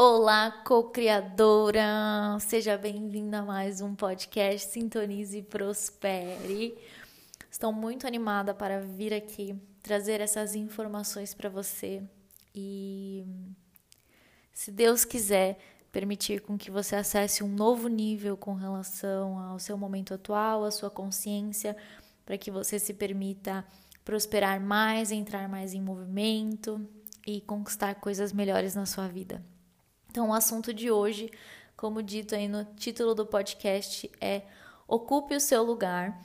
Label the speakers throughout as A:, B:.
A: Olá, co-criadora! Seja bem-vinda a mais um podcast Sintonize e Prospere. Estou muito animada para vir aqui trazer essas informações para você e, se Deus quiser, permitir com que você acesse um novo nível com relação ao seu momento atual, à sua consciência, para que você se permita prosperar mais, entrar mais em movimento e conquistar coisas melhores na sua vida. Então, o assunto de hoje, como dito aí no título do podcast, é Ocupe o seu lugar.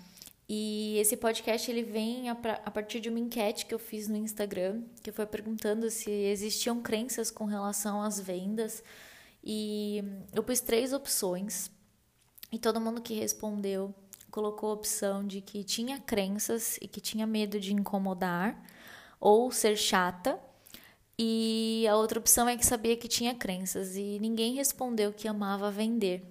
A: E esse podcast ele vem a, a, partir de uma enquete que eu fiz no Instagram, que foi perguntando se existiam crenças com relação às vendas. E eu pus três opções. E todo mundo que respondeu colocou a opção de que tinha crenças e que tinha medo de incomodar ou ser chata e a outra opção é que sabia que tinha crenças e ninguém respondeu que amava vender.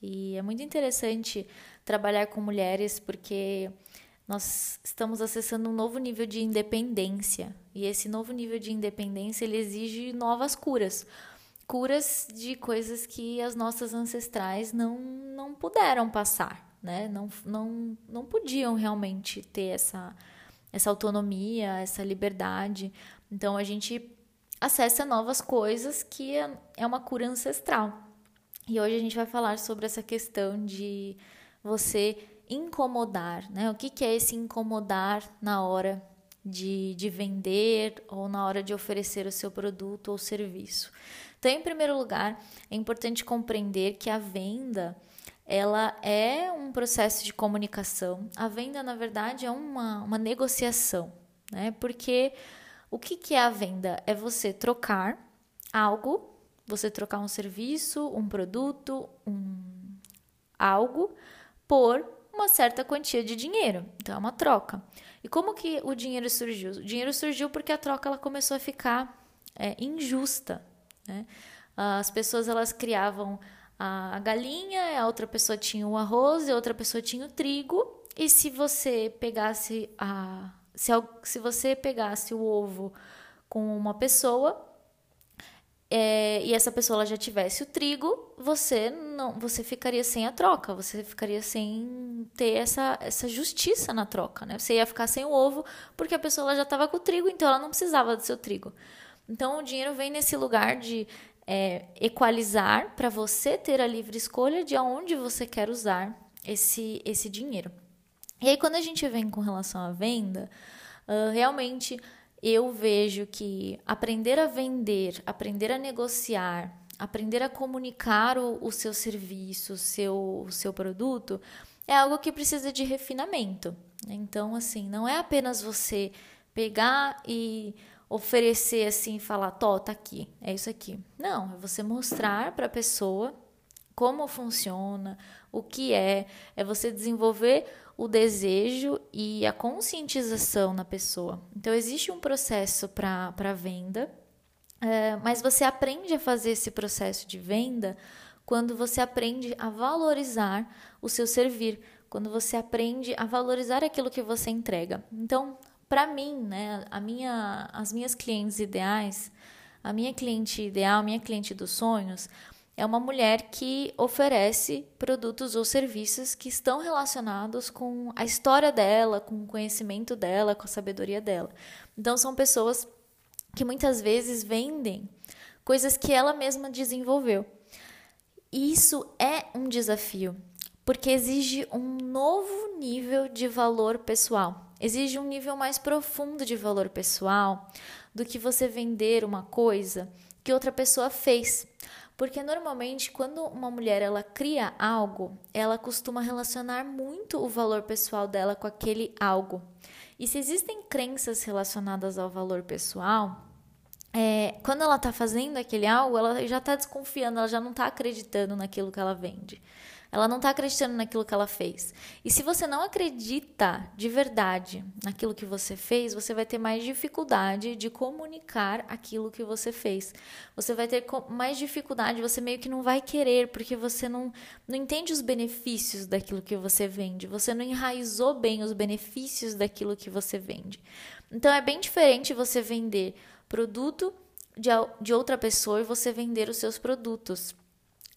A: E é muito interessante trabalhar com mulheres porque nós estamos acessando um novo nível de independência. E esse novo nível de independência ele exige novas curas. Curas de coisas que as nossas ancestrais não, não puderam passar, né? Não, não, não podiam realmente ter essa, essa autonomia, essa liberdade. Então a gente acessa novas coisas, que é, é uma cura ancestral. E hoje a gente vai falar sobre essa questão de você incomodar, né? O que, que é esse incomodar na hora de, de vender ou na hora de oferecer o seu produto ou serviço? Então, em primeiro lugar, é importante compreender que a venda ela é um processo de comunicação. A venda, na verdade, é uma, uma negociação, né? Porque o que, que é a venda? É você trocar algo, você trocar um serviço, um produto, um algo por uma certa quantia de dinheiro. Então é uma troca. E como que o dinheiro surgiu? O dinheiro surgiu porque a troca ela começou a ficar é, injusta. Né? As pessoas elas criavam a galinha, a outra pessoa tinha o arroz, a outra pessoa tinha o trigo. E se você pegasse a, se, se você pegasse o ovo com uma pessoa é, e essa pessoa já tivesse o trigo, você não, você ficaria sem a troca, você ficaria sem ter essa, essa justiça na troca, né? Você ia ficar sem o ovo porque a pessoa já estava com o trigo, então ela não precisava do seu trigo. Então o dinheiro vem nesse lugar de é, equalizar para você ter a livre escolha de aonde você quer usar esse, esse dinheiro. E aí, quando a gente vem com relação à venda, uh, realmente eu vejo que aprender a vender, aprender a negociar, aprender a comunicar o, o seu serviço, o seu, o seu produto, é algo que precisa de refinamento. Então, assim, não é apenas você pegar e oferecer assim, falar, tó, tá aqui, é isso aqui. Não, é você mostrar para a pessoa como funciona, o que é, é você desenvolver o desejo e a conscientização na pessoa. Então, existe um processo para venda, é, mas você aprende a fazer esse processo de venda quando você aprende a valorizar o seu servir, quando você aprende a valorizar aquilo que você entrega. Então, para mim, né, a minha, as minhas clientes ideais, a minha cliente ideal, a minha cliente dos sonhos, é uma mulher que oferece produtos ou serviços que estão relacionados com a história dela, com o conhecimento dela, com a sabedoria dela. Então, são pessoas que muitas vezes vendem coisas que ela mesma desenvolveu. E isso é um desafio, porque exige um novo nível de valor pessoal. Exige um nível mais profundo de valor pessoal do que você vender uma coisa que outra pessoa fez. Porque normalmente quando uma mulher ela cria algo, ela costuma relacionar muito o valor pessoal dela com aquele algo. E se existem crenças relacionadas ao valor pessoal, é, quando ela está fazendo aquele algo, ela já está desconfiando, ela já não está acreditando naquilo que ela vende. Ela não está acreditando naquilo que ela fez. E se você não acredita de verdade naquilo que você fez, você vai ter mais dificuldade de comunicar aquilo que você fez. Você vai ter mais dificuldade, você meio que não vai querer, porque você não, não entende os benefícios daquilo que você vende. Você não enraizou bem os benefícios daquilo que você vende. Então é bem diferente você vender produto de, outra pessoa e você vender os seus produtos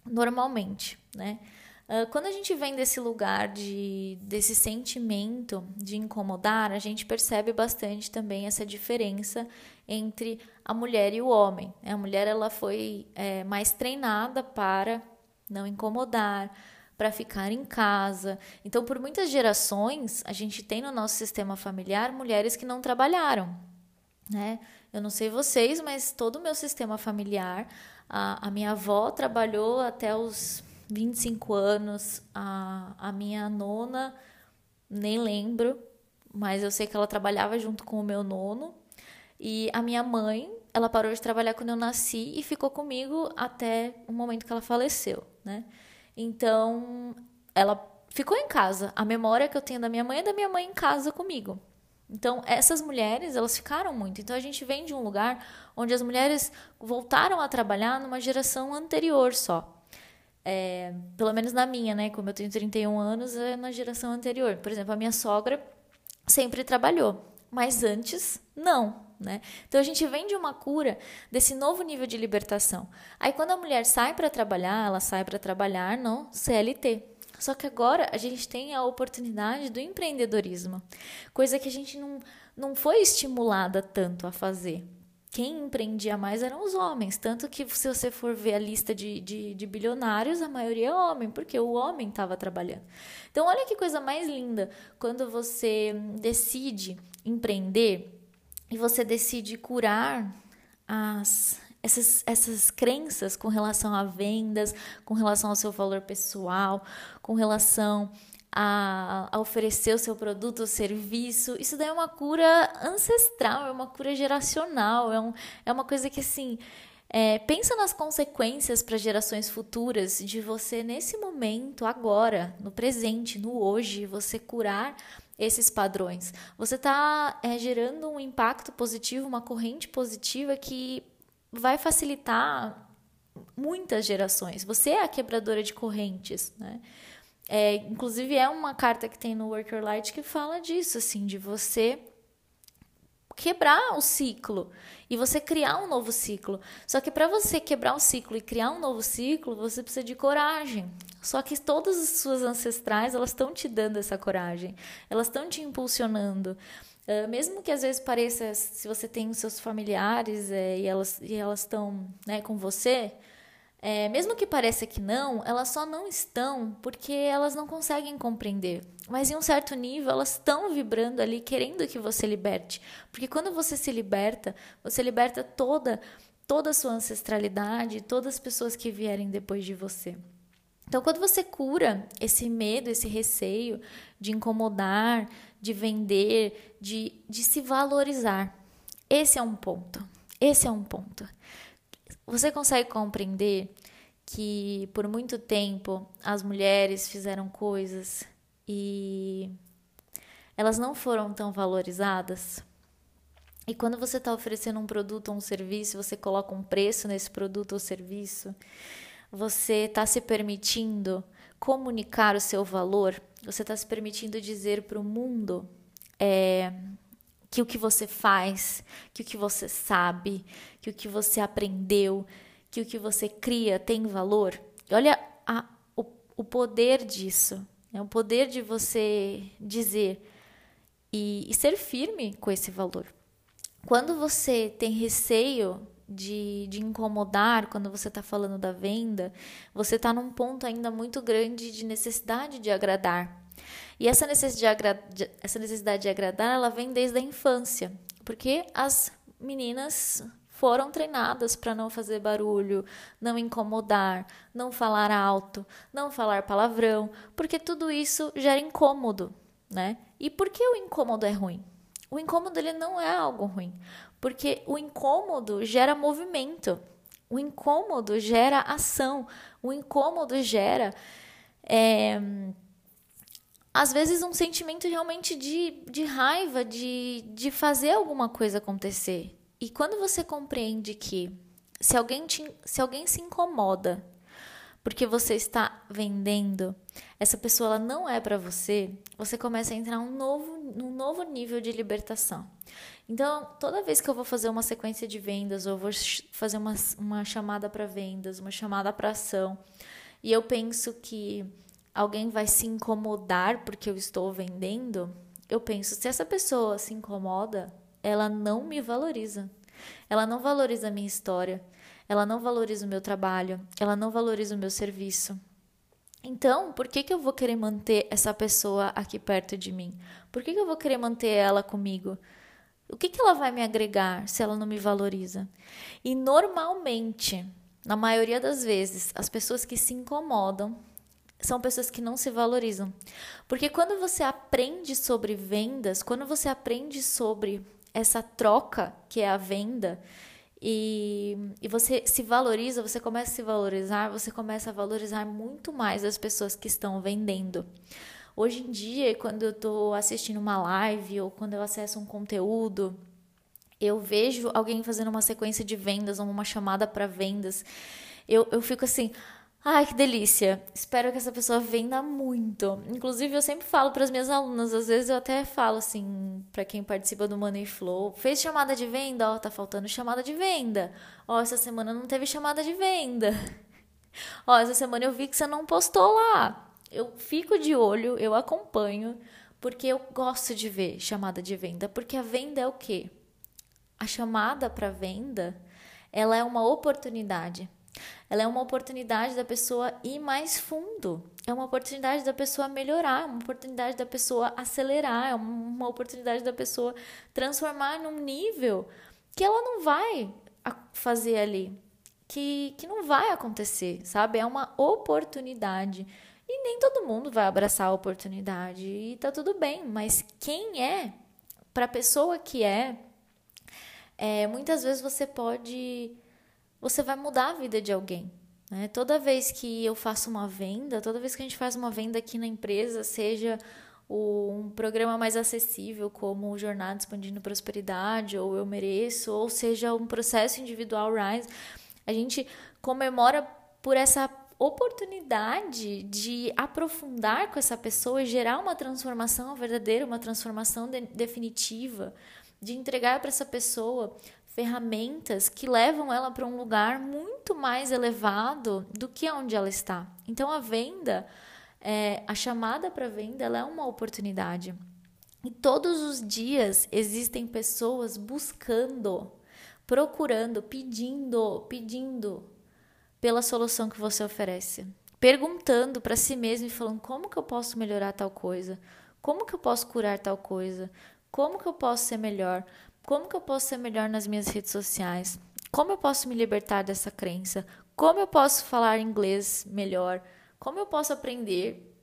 A: normalmente, né? Uh, quando a gente vem desse lugar de desse sentimento de incomodar, a gente percebe bastante também essa diferença entre a mulher e o homem. A mulher ela foi é, mais treinada para não incomodar, para ficar em casa. Então, por muitas gerações, a gente tem no nosso sistema familiar mulheres que não trabalharam, né? Eu não sei vocês, mas todo o meu sistema familiar, a, a minha avó trabalhou até os 25 anos, a, a minha nona, nem lembro, mas eu sei que ela trabalhava junto com o meu nono. E a minha mãe, ela parou de trabalhar quando eu nasci e ficou comigo até o momento que ela faleceu, né? Então, ela ficou em casa. A memória que eu tenho da minha mãe é da minha mãe em casa comigo. Então, essas mulheres, elas ficaram muito. Então, a gente vem de um lugar onde as mulheres voltaram a trabalhar numa geração anterior só. É, pelo menos na minha, né? Como eu tenho 31 anos, é na geração anterior. Por exemplo, a minha sogra sempre trabalhou, mas antes, não. Né? Então a gente vem de uma cura desse novo nível de libertação. Aí quando a mulher sai para trabalhar, ela sai para trabalhar no CLT. Só que agora a gente tem a oportunidade do empreendedorismo, coisa que a gente não, não foi estimulada tanto a fazer. Quem empreendia mais eram os homens, tanto que se você for ver a lista de, de, de bilionários, a maioria é homem, porque o homem estava trabalhando. Então, olha que coisa mais linda quando você decide empreender e você decide curar as, essas, essas crenças com relação a vendas, com relação ao seu valor pessoal, com relação a, a, oferecer o seu produto ou serviço. Isso daí é uma cura ancestral, é uma cura geracional, é, um, é uma coisa que assim. É, pensa nas consequências para gerações futuras de você, nesse momento, agora, no presente, no hoje, você curar esses padrões. Você está é, gerando um impacto positivo, uma corrente positiva que vai facilitar muitas gerações. Você é a quebradora de correntes, né? É, inclusive é uma carta que tem no Work Your Light que fala disso, assim, de você quebrar o ciclo e você criar um novo ciclo. Só que para você quebrar o ciclo e criar um novo ciclo, você precisa de coragem. Só que todas as suas ancestrais, elas estão te dando essa coragem. Elas estão te impulsionando. Uh, mesmo que às vezes pareça, se você tem seus familiares é, e elas e elas estão né, com você, é, mesmo que pareça que não, elas só não estão porque elas não conseguem compreender. Mas em um certo nível, elas estão vibrando ali, querendo que você liberte. Porque quando você se liberta, você liberta toda, toda a sua ancestralidade, todas as pessoas que vierem depois de você. Então, quando você cura esse medo, esse receio de incomodar, de vender, de, de se valorizar, esse é um ponto. Esse é um ponto. Você consegue compreender que por muito tempo as mulheres fizeram coisas e elas não foram tão valorizadas? E quando você está oferecendo um produto ou um serviço, você coloca um preço nesse produto ou serviço, você está se permitindo comunicar o seu valor, você está se permitindo dizer para o mundo é, que o que você faz, que o que você sabe, que o que você aprendeu, que o que você cria tem valor. Olha a, o, o poder disso, é o poder de você dizer e, e ser firme com esse valor. Quando você tem receio de, de incomodar quando você está falando da venda, você está num ponto ainda muito grande de necessidade de agradar. E essa necessidade de, essa necessidade de agradar, ela vem desde a infância, porque as meninas foram treinadas para não fazer barulho, não incomodar, não falar alto, não falar palavrão, porque tudo isso gera incômodo, né? E por que o incômodo é ruim? O incômodo ele não é algo ruim, Porque o incômodo gera movimento, o incômodo gera ação, o incômodo gera. É, às vezes um sentimento realmente de, de raiva, de, de fazer alguma coisa acontecer. E quando você compreende que se alguém, te, se alguém se incomoda porque você está vendendo, essa pessoa ela não é para você, você começa a entrar um novo, num novo nível de libertação. Então, toda vez que eu vou fazer uma sequência de vendas, ou vou fazer uma, uma chamada para vendas, uma chamada para ação, e eu penso que alguém vai se incomodar porque eu estou vendendo, eu penso, se essa pessoa se incomoda, ela não me valoriza. Ela não valoriza a minha história, ela não valoriza o meu trabalho, ela não valoriza o meu serviço. Então, por que, que eu vou querer manter essa pessoa aqui perto de mim? Por que, que eu vou querer manter ela comigo? O que, que ela vai me agregar se ela não me valoriza? E normalmente, na maioria das vezes, as pessoas que se incomodam são pessoas que não se valorizam. Porque quando você aprende sobre vendas, quando você aprende sobre essa troca que é a venda, e, e você se valoriza, você começa a se valorizar, você começa a valorizar muito mais as pessoas que estão vendendo. Hoje em dia, quando eu estou assistindo uma live ou quando eu acesso um conteúdo, eu vejo alguém fazendo uma sequência de vendas ou uma chamada para vendas, eu, eu fico assim, Ai, que delícia! Espero que essa pessoa venda muito. Inclusive, eu sempre falo para as minhas alunas, às vezes eu até falo assim, para quem participa do Money Flow: fez chamada de venda? Ó, tá faltando chamada de venda. Ó, essa semana não teve chamada de venda. Ó, essa semana eu vi que você não postou lá. Eu fico de olho, eu acompanho, porque eu gosto de ver chamada de venda. Porque a venda é o quê? A chamada para venda, ela é uma oportunidade ela é uma oportunidade da pessoa ir mais fundo. É uma oportunidade da pessoa melhorar, é uma oportunidade da pessoa acelerar, é uma oportunidade da pessoa transformar num nível que ela não vai fazer ali, que, que não vai acontecer, sabe? É uma oportunidade. E nem todo mundo vai abraçar a oportunidade e tá tudo bem, mas quem é, para pessoa que é, é, muitas vezes você pode você vai mudar a vida de alguém. Né? Toda vez que eu faço uma venda, toda vez que a gente faz uma venda aqui na empresa, seja um programa mais acessível, como o Jornada Expandindo Prosperidade, ou Eu Mereço, ou seja um processo individual Rise, a gente comemora por essa oportunidade de aprofundar com essa pessoa e gerar uma transformação verdadeira, uma transformação de definitiva, de entregar para essa pessoa ferramentas que levam ela para um lugar muito mais elevado do que onde ela está. Então a venda, é, a chamada para venda, ela é uma oportunidade. E todos os dias existem pessoas buscando, procurando, pedindo, pedindo pela solução que você oferece. Perguntando para si mesmo e falando: como que eu posso melhorar tal coisa? Como que eu posso curar tal coisa? Como que eu posso ser melhor? Como que eu posso ser melhor nas minhas redes sociais? Como eu posso me libertar dessa crença? Como eu posso falar inglês melhor? Como eu posso aprender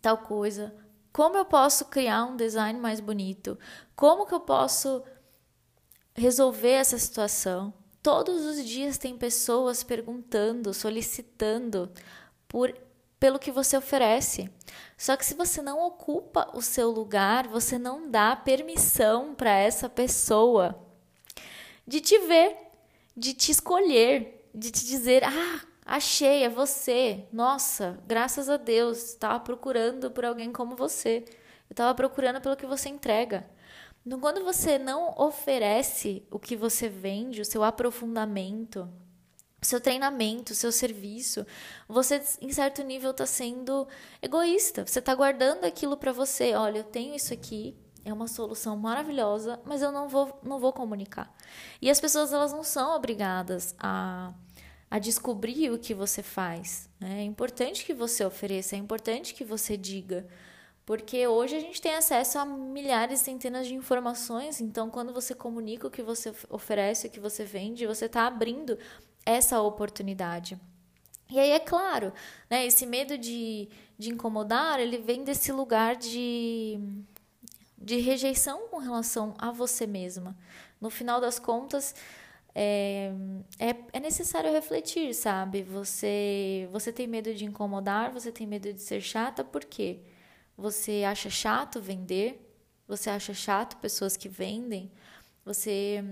A: tal coisa? Como eu posso criar um design mais bonito? Como que eu posso resolver essa situação? Todos os dias tem pessoas perguntando, solicitando por pelo que você oferece. Só que se você não ocupa o seu lugar, você não dá permissão para essa pessoa de te ver, de te escolher, de te dizer: "Ah, achei, é você. Nossa, graças a Deus, estava procurando por alguém como você. Eu estava procurando pelo que você entrega." Então, quando você não oferece o que você vende, o seu aprofundamento, seu treinamento, seu serviço, você em certo nível está sendo egoísta. Você está guardando aquilo para você. Olha, eu tenho isso aqui, é uma solução maravilhosa, mas eu não vou, não vou comunicar. E as pessoas elas não são obrigadas a, a descobrir o que você faz. Né? É importante que você ofereça, é importante que você diga. Porque hoje a gente tem acesso a milhares, centenas de informações, então quando você comunica o que você oferece, o que você vende, você está abrindo essa oportunidade. E aí é claro, né, esse medo de, de incomodar, ele vem desse lugar de, de rejeição com relação a você mesma. No final das contas, é, é, é, necessário refletir, sabe? Você, você tem medo de incomodar, você tem medo de ser chata, por quê? Você acha chato vender? Você acha chato pessoas que vendem? Você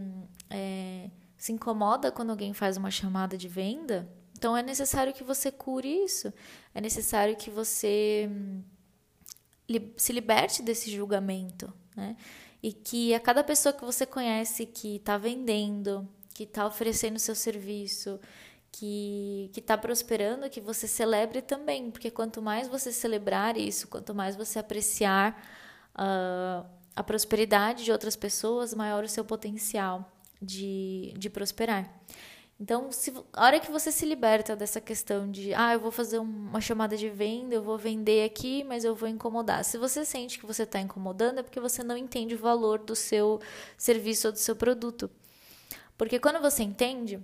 A: é, se incomoda quando alguém faz uma chamada de venda? Então é necessário que você cure isso. É necessário que você se liberte desse julgamento, né? E que a cada pessoa que você conhece que está vendendo, que está oferecendo seu serviço, que está prosperando, que você celebre também, porque quanto mais você celebrar isso, quanto mais você apreciar uh, a prosperidade de outras pessoas, maior o seu potencial de, de prosperar. Então, se, a hora que você se liberta dessa questão de, ah, eu vou fazer uma chamada de venda, eu vou vender aqui, mas eu vou incomodar. Se você sente que você está incomodando, é porque você não entende o valor do seu serviço ou do seu produto. Porque quando você entende,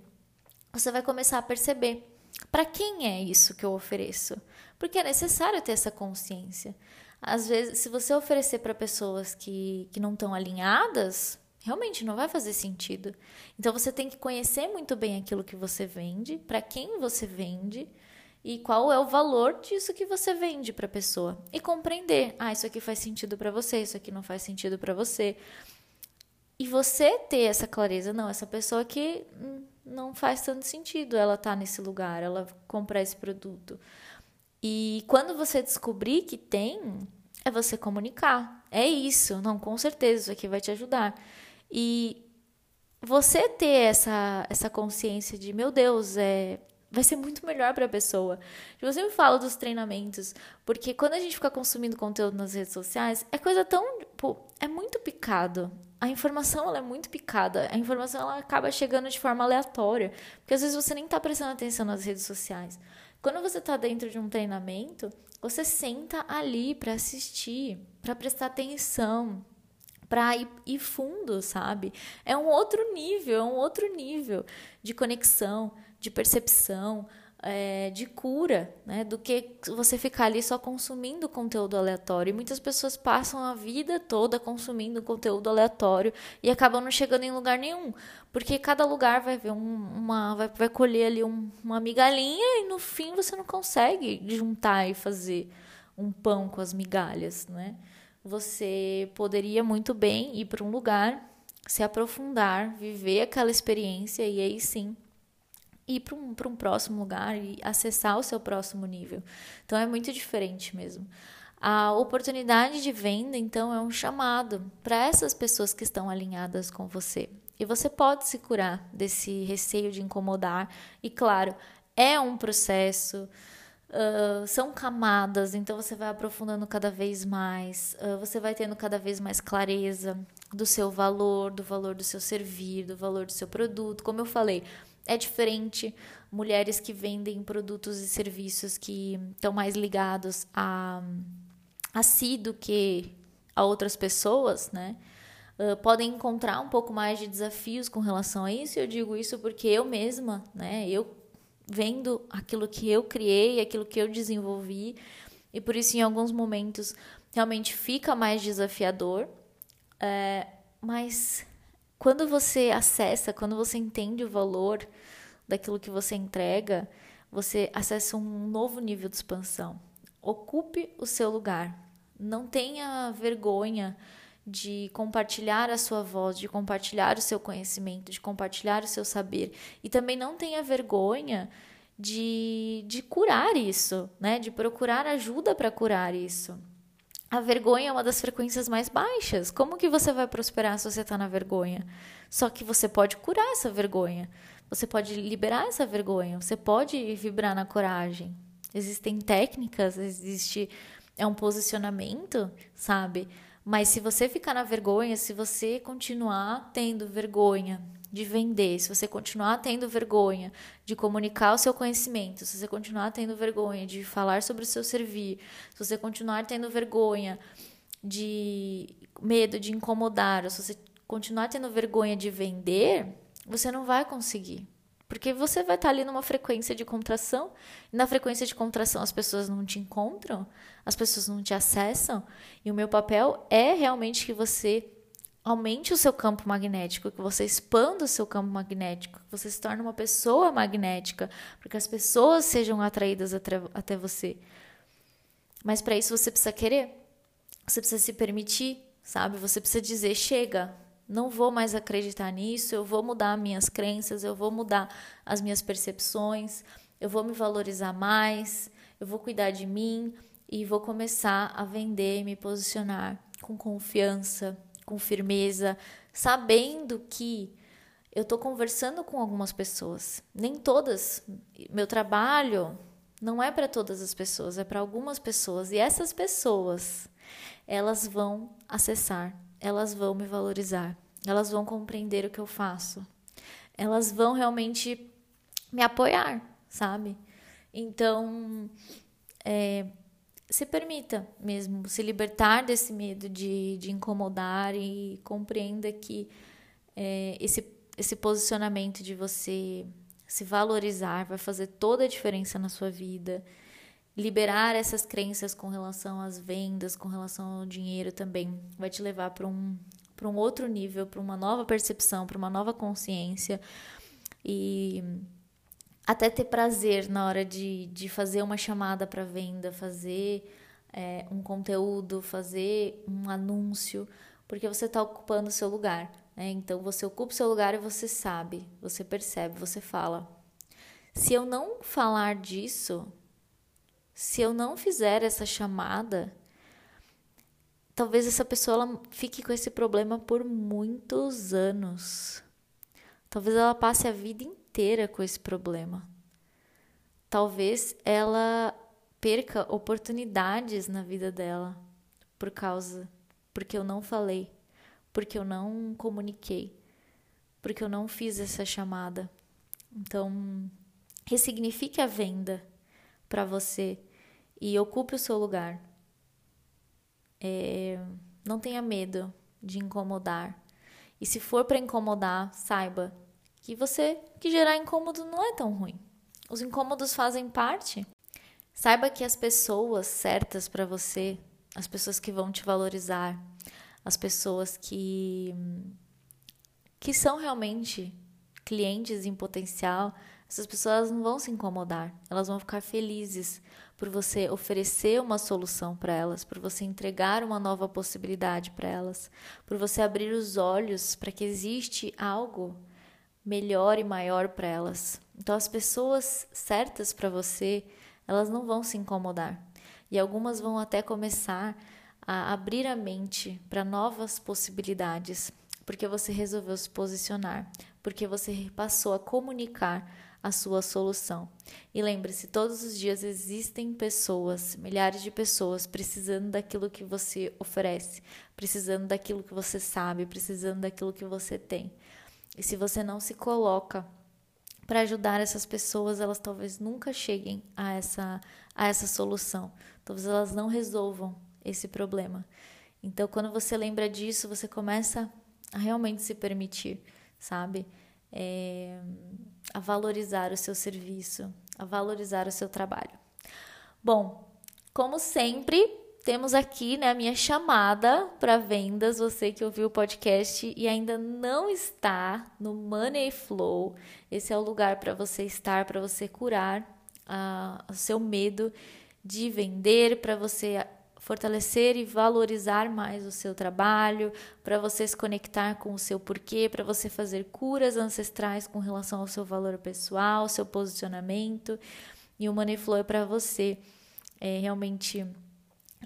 A: você vai começar a perceber para quem é isso que eu ofereço. Porque é necessário ter essa consciência. Às vezes, se você oferecer para pessoas que, que não estão alinhadas, realmente não vai fazer sentido. Então você tem que conhecer muito bem aquilo que você vende, para quem você vende e qual é o valor disso que você vende para a pessoa e compreender, ah, isso aqui faz sentido para você, isso aqui não faz sentido para você. E você ter essa clareza, não, essa pessoa aqui não faz tanto sentido ela tá nesse lugar, ela comprar esse produto. E quando você descobrir que tem, é você comunicar. É isso, não, com certeza, isso aqui vai te ajudar. E você ter essa, essa consciência de, meu Deus, é, vai ser muito melhor para a pessoa. Eu sempre falo dos treinamentos, porque quando a gente fica consumindo conteúdo nas redes sociais, é coisa tão, tipo, é muito picado. A informação ela é muito picada. A informação ela acaba chegando de forma aleatória, porque às vezes você nem está prestando atenção nas redes sociais. Quando você está dentro de um treinamento, você senta ali para assistir, para prestar atenção, para ir, ir fundo, sabe? É um outro nível, é um outro nível de conexão, de percepção, é, de cura, né? Do que você ficar ali só consumindo conteúdo aleatório. E muitas pessoas passam a vida toda consumindo conteúdo aleatório e acabam não chegando em lugar nenhum. Porque cada lugar vai ver um, uma. Vai, vai colher ali um, uma migalhinha e no fim você não consegue juntar e fazer um pão com as migalhas, né? Você poderia muito bem ir para um lugar, se aprofundar, viver aquela experiência e aí sim ir para um, um próximo lugar e acessar o seu próximo nível. Então é muito diferente mesmo. A oportunidade de venda, então, é um chamado para essas pessoas que estão alinhadas com você. E você pode se curar desse receio de incomodar. E, claro, é um processo. Uh, são camadas, então você vai aprofundando cada vez mais, uh, você vai tendo cada vez mais clareza do seu valor, do valor do seu servir, do valor do seu produto. Como eu falei, é diferente mulheres que vendem produtos e serviços que estão mais ligados a, a si do que a outras pessoas, né? Uh, podem encontrar um pouco mais de desafios com relação a isso. Eu digo isso porque eu mesma, né? Eu vendo aquilo que eu criei, aquilo que eu desenvolvi, e por isso em alguns momentos realmente fica mais desafiador. É, mas quando você acessa, quando você entende o valor daquilo que você entrega, você acessa um novo nível de expansão. Ocupe o seu lugar. Não tenha vergonha de compartilhar a sua voz, de compartilhar o seu conhecimento, de compartilhar o seu saber. E também não tenha vergonha de, de curar isso, né? De procurar ajuda para curar isso. A vergonha é uma das frequências mais baixas. Como que você vai prosperar se você está na vergonha? Só que você pode curar essa vergonha. Você pode liberar essa vergonha. Você pode vibrar na coragem. Existem técnicas, existe é um posicionamento, sabe? Mas se você ficar na vergonha, se você continuar tendo vergonha de vender, se você continuar tendo vergonha de comunicar o seu conhecimento, se você continuar tendo vergonha de falar sobre o seu servir, se você continuar tendo vergonha de medo de incomodar, ou se você continuar tendo vergonha de vender, você não vai conseguir. Porque você vai estar ali numa frequência de contração, e na frequência de contração as pessoas não te encontram, as pessoas não te acessam, e o meu papel é realmente que você aumente o seu campo magnético, que você expanda o seu campo magnético, que você se torne uma pessoa magnética, para que as pessoas sejam atraídas até você. Mas para isso você precisa querer, você precisa se permitir, sabe? Você precisa dizer: chega, não vou mais acreditar nisso, eu vou mudar minhas crenças, eu vou mudar as minhas percepções, eu vou me valorizar mais, eu vou cuidar de mim e vou começar a vender e me posicionar com confiança, com firmeza, sabendo que eu estou conversando com algumas pessoas. Nem todas. Meu trabalho não é para todas as pessoas, é para algumas pessoas. E essas pessoas, elas vão acessar, elas vão me valorizar, elas vão compreender o que eu faço, elas vão realmente me apoiar, sabe? Então, é, se permita mesmo se libertar desse medo de, de incomodar e compreenda que é, esse, esse posicionamento de você se valorizar vai fazer toda a diferença na sua vida. Liberar essas crenças com relação às vendas, com relação ao dinheiro também vai te levar para um, para um outro nível, para uma nova percepção, para uma nova consciência. E até ter prazer na hora de, de fazer uma chamada para venda, fazer é, um conteúdo, fazer um anúncio, porque você está ocupando o seu lugar. Né? Então você ocupa o seu lugar e você sabe, você percebe, você fala. Se eu não falar disso, se eu não fizer essa chamada, talvez essa pessoa fique com esse problema por muitos anos. Talvez ela passe a vida inteira inteira com esse problema. Talvez ela perca oportunidades na vida dela por causa porque eu não falei, porque eu não comuniquei, porque eu não fiz essa chamada. Então, ressignifique a venda para você e ocupe o seu lugar. É, não tenha medo de incomodar. E se for para incomodar, saiba que você que gerar incômodo não é tão ruim. Os incômodos fazem parte. Saiba que as pessoas certas para você, as pessoas que vão te valorizar, as pessoas que que são realmente clientes em potencial, essas pessoas não vão se incomodar, elas vão ficar felizes por você oferecer uma solução para elas, por você entregar uma nova possibilidade para elas, por você abrir os olhos para que existe algo melhor e maior para elas. Então, as pessoas certas para você, elas não vão se incomodar. E algumas vão até começar a abrir a mente para novas possibilidades, porque você resolveu se posicionar, porque você passou a comunicar a sua solução. E lembre-se, todos os dias existem pessoas, milhares de pessoas precisando daquilo que você oferece, precisando daquilo que você sabe, precisando daquilo que você tem. E se você não se coloca para ajudar essas pessoas, elas talvez nunca cheguem a essa, a essa solução. Talvez elas não resolvam esse problema. Então, quando você lembra disso, você começa a realmente se permitir, sabe? É, a valorizar o seu serviço, a valorizar o seu trabalho. Bom, como sempre, temos aqui né, a minha chamada para vendas. Você que ouviu o podcast e ainda não está no Money Flow, esse é o lugar para você estar, para você curar uh, o seu medo de vender, para você fortalecer e valorizar mais o seu trabalho, para você se conectar com o seu porquê, para você fazer curas ancestrais com relação ao seu valor pessoal, seu posicionamento. E o Money Flow é para você é, realmente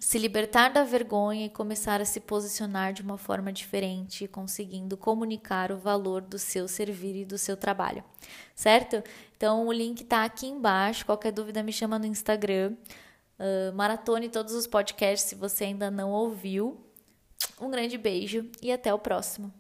A: se libertar da vergonha e começar a se posicionar de uma forma diferente, conseguindo comunicar o valor do seu servir e do seu trabalho, certo? Então o link está aqui embaixo. Qualquer dúvida me chama no Instagram. Uh, maratone todos os podcasts se você ainda não ouviu. Um grande beijo e até o próximo.